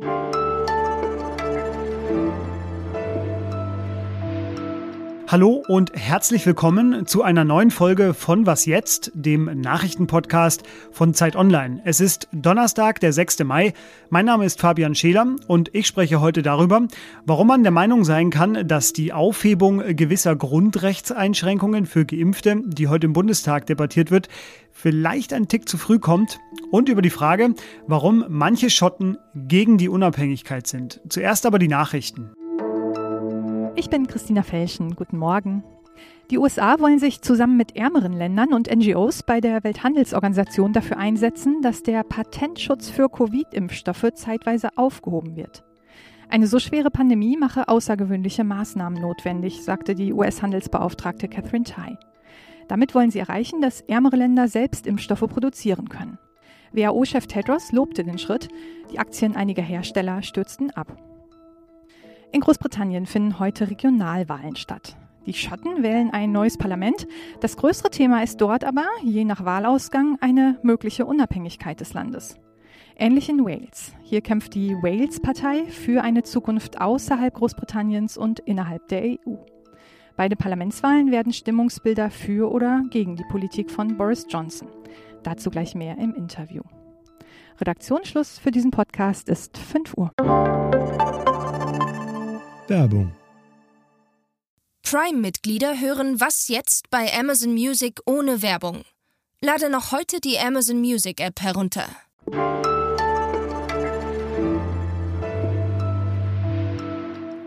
you Hallo und herzlich willkommen zu einer neuen Folge von Was jetzt, dem Nachrichtenpodcast von Zeit Online. Es ist Donnerstag, der 6. Mai. Mein Name ist Fabian Scheler und ich spreche heute darüber, warum man der Meinung sein kann, dass die Aufhebung gewisser Grundrechtseinschränkungen für Geimpfte, die heute im Bundestag debattiert wird, vielleicht ein Tick zu früh kommt und über die Frage, warum manche Schotten gegen die Unabhängigkeit sind. Zuerst aber die Nachrichten. Ich bin Christina Felschen. Guten Morgen. Die USA wollen sich zusammen mit ärmeren Ländern und NGOs bei der Welthandelsorganisation dafür einsetzen, dass der Patentschutz für Covid-Impfstoffe zeitweise aufgehoben wird. Eine so schwere Pandemie mache außergewöhnliche Maßnahmen notwendig, sagte die US-Handelsbeauftragte Catherine Tai. Damit wollen sie erreichen, dass ärmere Länder selbst Impfstoffe produzieren können. WHO-Chef Tedros lobte den Schritt, die Aktien einiger Hersteller stürzten ab. In Großbritannien finden heute Regionalwahlen statt. Die Schotten wählen ein neues Parlament. Das größere Thema ist dort aber, je nach Wahlausgang, eine mögliche Unabhängigkeit des Landes. Ähnlich in Wales. Hier kämpft die Wales-Partei für eine Zukunft außerhalb Großbritanniens und innerhalb der EU. Beide Parlamentswahlen werden Stimmungsbilder für oder gegen die Politik von Boris Johnson. Dazu gleich mehr im Interview. Redaktionsschluss für diesen Podcast ist 5 Uhr. Werbung. Prime-Mitglieder hören Was jetzt bei Amazon Music ohne Werbung. Lade noch heute die Amazon Music App herunter.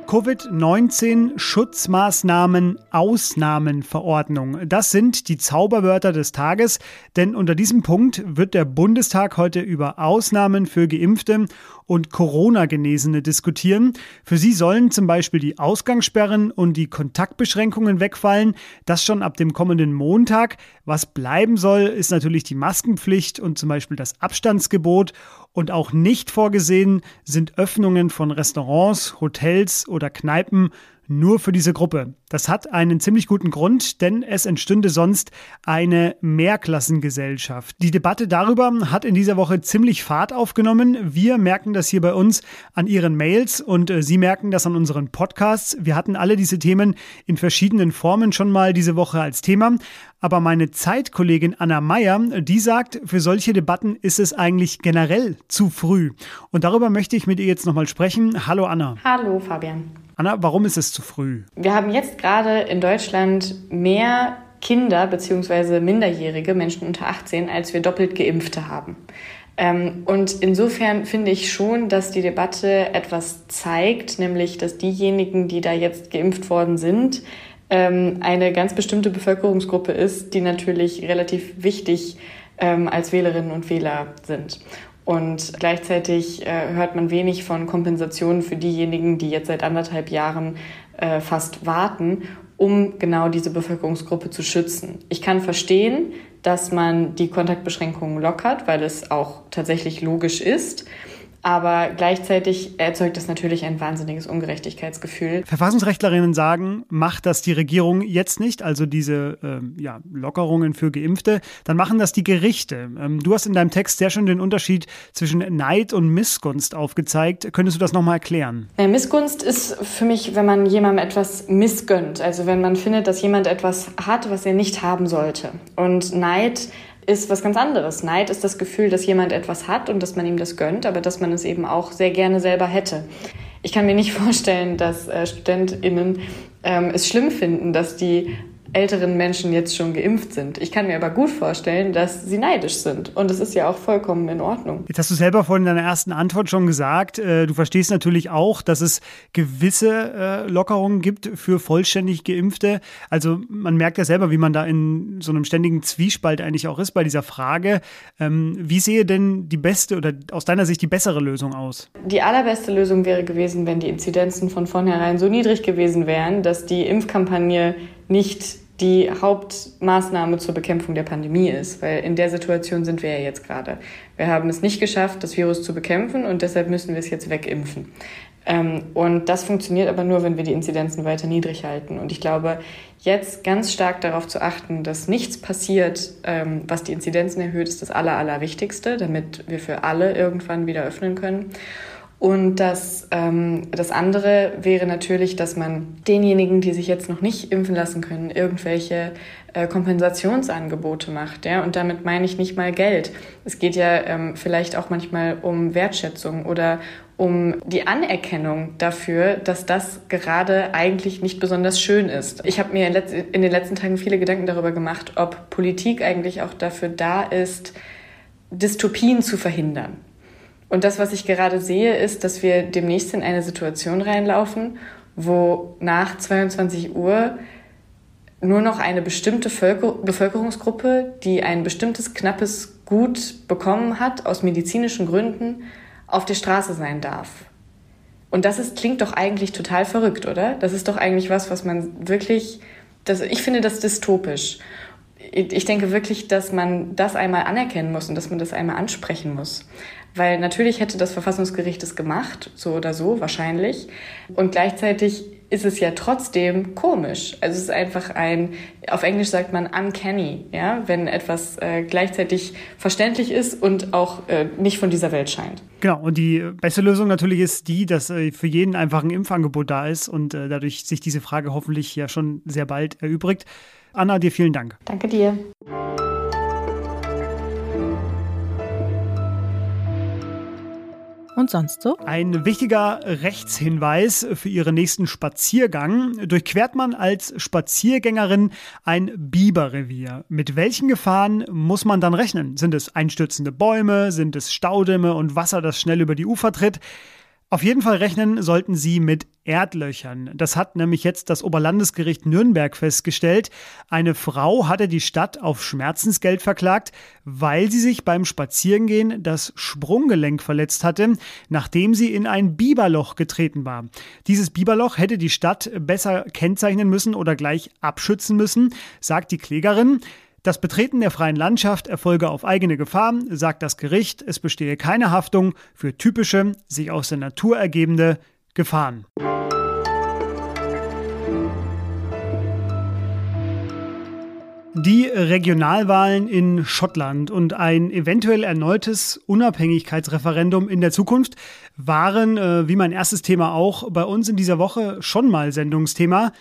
Covid-19-Schutzmaßnahmen Ausnahmenverordnung. Das sind die Zauberwörter des Tages, denn unter diesem Punkt wird der Bundestag heute über Ausnahmen für Geimpfte und Corona-Genesene diskutieren. Für sie sollen zum Beispiel die Ausgangssperren und die Kontaktbeschränkungen wegfallen. Das schon ab dem kommenden Montag. Was bleiben soll, ist natürlich die Maskenpflicht und zum Beispiel das Abstandsgebot. Und auch nicht vorgesehen sind Öffnungen von Restaurants, Hotels oder Kneipen nur für diese Gruppe. Das hat einen ziemlich guten Grund, denn es entstünde sonst eine Mehrklassengesellschaft. Die Debatte darüber hat in dieser Woche ziemlich Fahrt aufgenommen. Wir merken das hier bei uns an Ihren Mails und äh, Sie merken das an unseren Podcasts. Wir hatten alle diese Themen in verschiedenen Formen schon mal diese Woche als Thema. Aber meine Zeitkollegin Anna Meyer, die sagt, für solche Debatten ist es eigentlich generell zu früh. Und darüber möchte ich mit ihr jetzt nochmal sprechen. Hallo Anna. Hallo Fabian. Anna, warum ist es zu früh? Wir haben jetzt gerade in Deutschland mehr Kinder bzw. Minderjährige, Menschen unter 18, als wir doppelt geimpfte haben. Ähm, und insofern finde ich schon, dass die Debatte etwas zeigt, nämlich dass diejenigen, die da jetzt geimpft worden sind, ähm, eine ganz bestimmte Bevölkerungsgruppe ist, die natürlich relativ wichtig ähm, als Wählerinnen und Wähler sind. Und gleichzeitig äh, hört man wenig von Kompensationen für diejenigen, die jetzt seit anderthalb Jahren äh, fast warten, um genau diese Bevölkerungsgruppe zu schützen. Ich kann verstehen, dass man die Kontaktbeschränkungen lockert, weil es auch tatsächlich logisch ist. Aber gleichzeitig erzeugt das natürlich ein wahnsinniges Ungerechtigkeitsgefühl. Verfassungsrechtlerinnen sagen, macht das die Regierung jetzt nicht, also diese äh, ja, Lockerungen für Geimpfte, dann machen das die Gerichte. Ähm, du hast in deinem Text sehr schön den Unterschied zwischen Neid und Missgunst aufgezeigt. Könntest du das nochmal erklären? Ja, Missgunst ist für mich, wenn man jemandem etwas missgönnt. Also wenn man findet, dass jemand etwas hat, was er nicht haben sollte. Und Neid ist was ganz anderes. Neid ist das Gefühl, dass jemand etwas hat und dass man ihm das gönnt, aber dass man es eben auch sehr gerne selber hätte. Ich kann mir nicht vorstellen, dass äh, StudentInnen ähm, es schlimm finden, dass die älteren Menschen jetzt schon geimpft sind. Ich kann mir aber gut vorstellen, dass sie neidisch sind. Und das ist ja auch vollkommen in Ordnung. Jetzt hast du selber vorhin in deiner ersten Antwort schon gesagt, äh, du verstehst natürlich auch, dass es gewisse äh, Lockerungen gibt für vollständig Geimpfte. Also man merkt ja selber, wie man da in so einem ständigen Zwiespalt eigentlich auch ist bei dieser Frage. Ähm, wie sehe denn die beste oder aus deiner Sicht die bessere Lösung aus? Die allerbeste Lösung wäre gewesen, wenn die Inzidenzen von vornherein so niedrig gewesen wären, dass die Impfkampagne nicht die Hauptmaßnahme zur Bekämpfung der Pandemie ist, weil in der Situation sind wir ja jetzt gerade. Wir haben es nicht geschafft, das Virus zu bekämpfen und deshalb müssen wir es jetzt wegimpfen. Ähm, und das funktioniert aber nur, wenn wir die Inzidenzen weiter niedrig halten. Und ich glaube, jetzt ganz stark darauf zu achten, dass nichts passiert, ähm, was die Inzidenzen erhöht, ist das Aller, Allerwichtigste, damit wir für alle irgendwann wieder öffnen können. Und das, ähm, das andere wäre natürlich, dass man denjenigen, die sich jetzt noch nicht impfen lassen können, irgendwelche äh, Kompensationsangebote macht. Ja? Und damit meine ich nicht mal Geld. Es geht ja ähm, vielleicht auch manchmal um Wertschätzung oder um die Anerkennung dafür, dass das gerade eigentlich nicht besonders schön ist. Ich habe mir in den letzten Tagen viele Gedanken darüber gemacht, ob Politik eigentlich auch dafür da ist, Dystopien zu verhindern. Und das, was ich gerade sehe, ist, dass wir demnächst in eine Situation reinlaufen, wo nach 22 Uhr nur noch eine bestimmte Bevölkerungsgruppe, die ein bestimmtes knappes Gut bekommen hat, aus medizinischen Gründen, auf der Straße sein darf. Und das ist, klingt doch eigentlich total verrückt, oder? Das ist doch eigentlich was, was man wirklich, das, ich finde das dystopisch. Ich denke wirklich, dass man das einmal anerkennen muss und dass man das einmal ansprechen muss. Weil natürlich hätte das Verfassungsgericht es gemacht, so oder so, wahrscheinlich. Und gleichzeitig ist es ja trotzdem komisch. Also es ist einfach ein, auf Englisch sagt man uncanny, ja, wenn etwas äh, gleichzeitig verständlich ist und auch äh, nicht von dieser Welt scheint. Genau, und die beste Lösung natürlich ist die, dass äh, für jeden einfach ein Impfangebot da ist und äh, dadurch sich diese Frage hoffentlich ja schon sehr bald erübrigt. Anna, dir vielen Dank. Danke dir. Und sonst so? Ein wichtiger Rechtshinweis für Ihren nächsten Spaziergang. Durchquert man als Spaziergängerin ein Biberrevier. Mit welchen Gefahren muss man dann rechnen? Sind es einstürzende Bäume? Sind es Staudämme und Wasser, das schnell über die Ufer tritt? Auf jeden Fall rechnen sollten Sie mit Erdlöchern. Das hat nämlich jetzt das Oberlandesgericht Nürnberg festgestellt. Eine Frau hatte die Stadt auf Schmerzensgeld verklagt, weil sie sich beim Spazierengehen das Sprunggelenk verletzt hatte, nachdem sie in ein Biberloch getreten war. Dieses Biberloch hätte die Stadt besser kennzeichnen müssen oder gleich abschützen müssen, sagt die Klägerin. Das Betreten der freien Landschaft erfolge auf eigene Gefahr, sagt das Gericht. Es bestehe keine Haftung für typische, sich aus der Natur ergebende Gefahren. Die Regionalwahlen in Schottland und ein eventuell erneutes Unabhängigkeitsreferendum in der Zukunft waren, äh, wie mein erstes Thema auch, bei uns in dieser Woche schon mal Sendungsthema.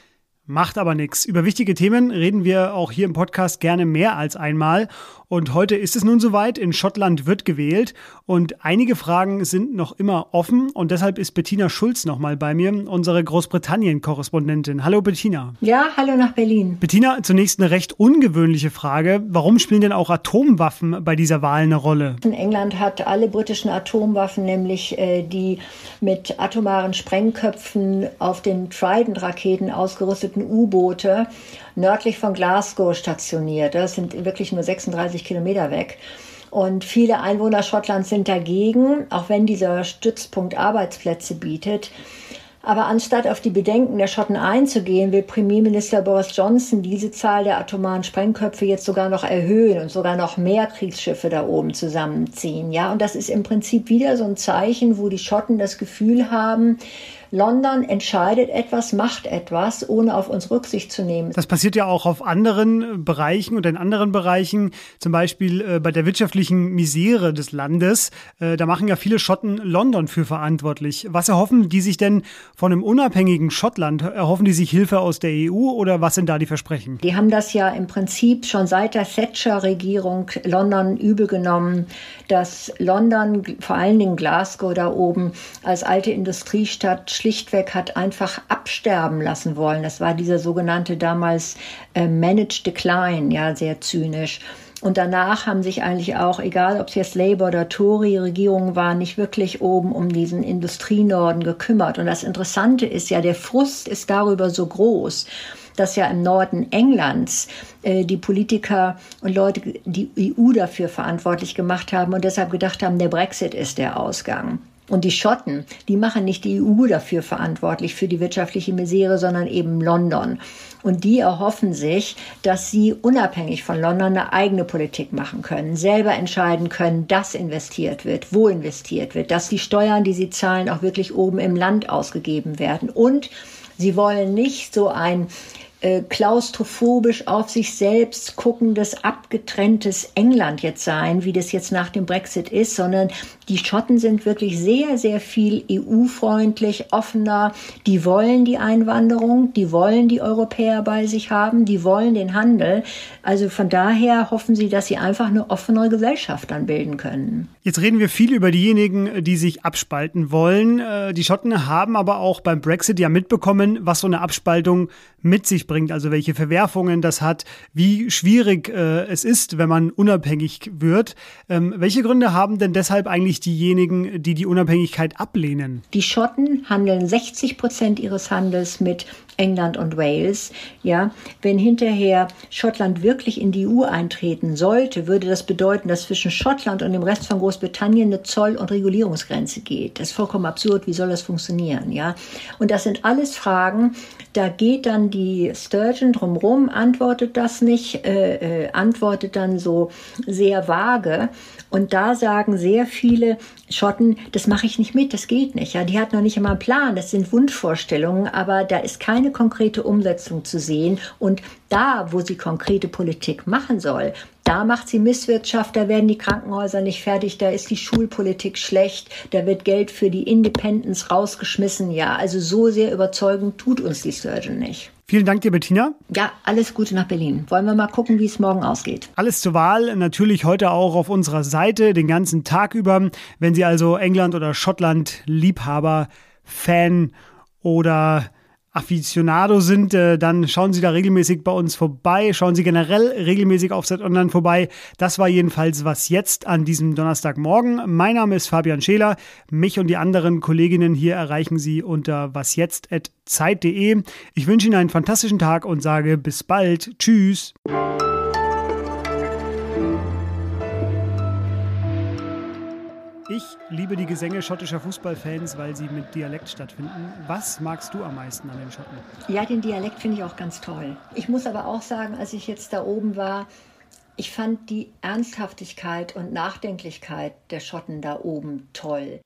Macht aber nichts. Über wichtige Themen reden wir auch hier im Podcast gerne mehr als einmal. Und heute ist es nun soweit. In Schottland wird gewählt und einige Fragen sind noch immer offen. Und deshalb ist Bettina Schulz nochmal bei mir, unsere Großbritannien-Korrespondentin. Hallo Bettina. Ja, hallo nach Berlin. Bettina, zunächst eine recht ungewöhnliche Frage. Warum spielen denn auch Atomwaffen bei dieser Wahl eine Rolle? In England hat alle britischen Atomwaffen, nämlich äh, die mit atomaren Sprengköpfen auf den Trident-Raketen ausgerüsteten U-Boote, nördlich von Glasgow stationiert. Das sind wirklich nur 36 Kilometer weg. Und viele Einwohner Schottlands sind dagegen, auch wenn dieser Stützpunkt Arbeitsplätze bietet. Aber anstatt auf die Bedenken der Schotten einzugehen, will Premierminister Boris Johnson diese Zahl der atomaren Sprengköpfe jetzt sogar noch erhöhen und sogar noch mehr Kriegsschiffe da oben zusammenziehen. Ja, und das ist im Prinzip wieder so ein Zeichen, wo die Schotten das Gefühl haben, London entscheidet etwas, macht etwas, ohne auf uns Rücksicht zu nehmen. Das passiert ja auch auf anderen Bereichen und in anderen Bereichen, zum Beispiel äh, bei der wirtschaftlichen Misere des Landes. Äh, da machen ja viele Schotten London für verantwortlich. Was erhoffen die sich denn von einem unabhängigen Schottland? Erhoffen die sich Hilfe aus der EU oder was sind da die Versprechen? Die haben das ja im Prinzip schon seit der Thatcher-Regierung London übel genommen, dass London, vor allen Dingen Glasgow da oben, als alte Industriestadt schlichtweg hat einfach absterben lassen wollen. Das war dieser sogenannte damals äh, Managed Decline, ja, sehr zynisch. Und danach haben sich eigentlich auch, egal ob es jetzt Labour oder Tory-Regierungen waren, nicht wirklich oben um diesen Industrienorden gekümmert. Und das Interessante ist ja, der Frust ist darüber so groß, dass ja im Norden Englands äh, die Politiker und Leute die EU dafür verantwortlich gemacht haben und deshalb gedacht haben, der Brexit ist der Ausgang. Und die Schotten, die machen nicht die EU dafür verantwortlich für die wirtschaftliche Misere, sondern eben London. Und die erhoffen sich, dass sie unabhängig von London eine eigene Politik machen können, selber entscheiden können, dass investiert wird, wo investiert wird, dass die Steuern, die sie zahlen, auch wirklich oben im Land ausgegeben werden. Und sie wollen nicht so ein äh, klaustrophobisch auf sich selbst guckendes, abgetrenntes England jetzt sein, wie das jetzt nach dem Brexit ist, sondern die Schotten sind wirklich sehr, sehr viel EU-freundlich, offener. Die wollen die Einwanderung, die wollen die Europäer bei sich haben, die wollen den Handel. Also von daher hoffen sie, dass sie einfach eine offenere Gesellschaft dann bilden können. Jetzt reden wir viel über diejenigen, die sich abspalten wollen. Äh, die Schotten haben aber auch beim Brexit ja mitbekommen, was so eine Abspaltung mit sich bringt, also welche Verwerfungen das hat, wie schwierig äh, es ist, wenn man unabhängig wird. Ähm, welche Gründe haben denn deshalb eigentlich diejenigen, die die Unabhängigkeit ablehnen? Die Schotten handeln 60 Prozent ihres Handels mit England und Wales. Ja, wenn hinterher Schottland wirklich in die EU eintreten sollte, würde das bedeuten, dass zwischen Schottland und dem Rest von Großbritannien eine Zoll- und Regulierungsgrenze geht. Das ist vollkommen absurd. Wie soll das funktionieren? Ja, und das sind alles Fragen. Da geht dann die Sturgeon drumherum, antwortet das nicht, äh, äh, antwortet dann so sehr vage. Und da sagen sehr viele Schotten, das mache ich nicht mit, das geht nicht. Ja, die hat noch nicht einmal einen Plan, das sind Wunschvorstellungen, aber da ist keine konkrete Umsetzung zu sehen. Und da, wo sie konkrete Politik machen soll, da macht sie Misswirtschaft, da werden die Krankenhäuser nicht fertig, da ist die Schulpolitik schlecht, da wird Geld für die Independence rausgeschmissen. Ja, also so sehr überzeugend tut uns die Sturgeon nicht. Vielen Dank dir, Bettina. Ja, alles Gute nach Berlin. Wollen wir mal gucken, wie es morgen ausgeht. Alles zur Wahl, natürlich heute auch auf unserer Seite, den ganzen Tag über. Wenn Sie also England oder Schottland Liebhaber, Fan oder Aficionado sind, äh, dann schauen Sie da regelmäßig bei uns vorbei. Schauen Sie generell regelmäßig auf Set Online vorbei. Das war jedenfalls was jetzt an diesem Donnerstagmorgen. Mein Name ist Fabian Scheler. Mich und die anderen Kolleginnen hier erreichen Sie unter wasjetzt.zeit.de. Ich wünsche Ihnen einen fantastischen Tag und sage bis bald. Tschüss. Ich liebe die Gesänge schottischer Fußballfans, weil sie mit Dialekt stattfinden. Was magst du am meisten an den Schotten? Ja, den Dialekt finde ich auch ganz toll. Ich muss aber auch sagen, als ich jetzt da oben war, ich fand die Ernsthaftigkeit und Nachdenklichkeit der Schotten da oben toll.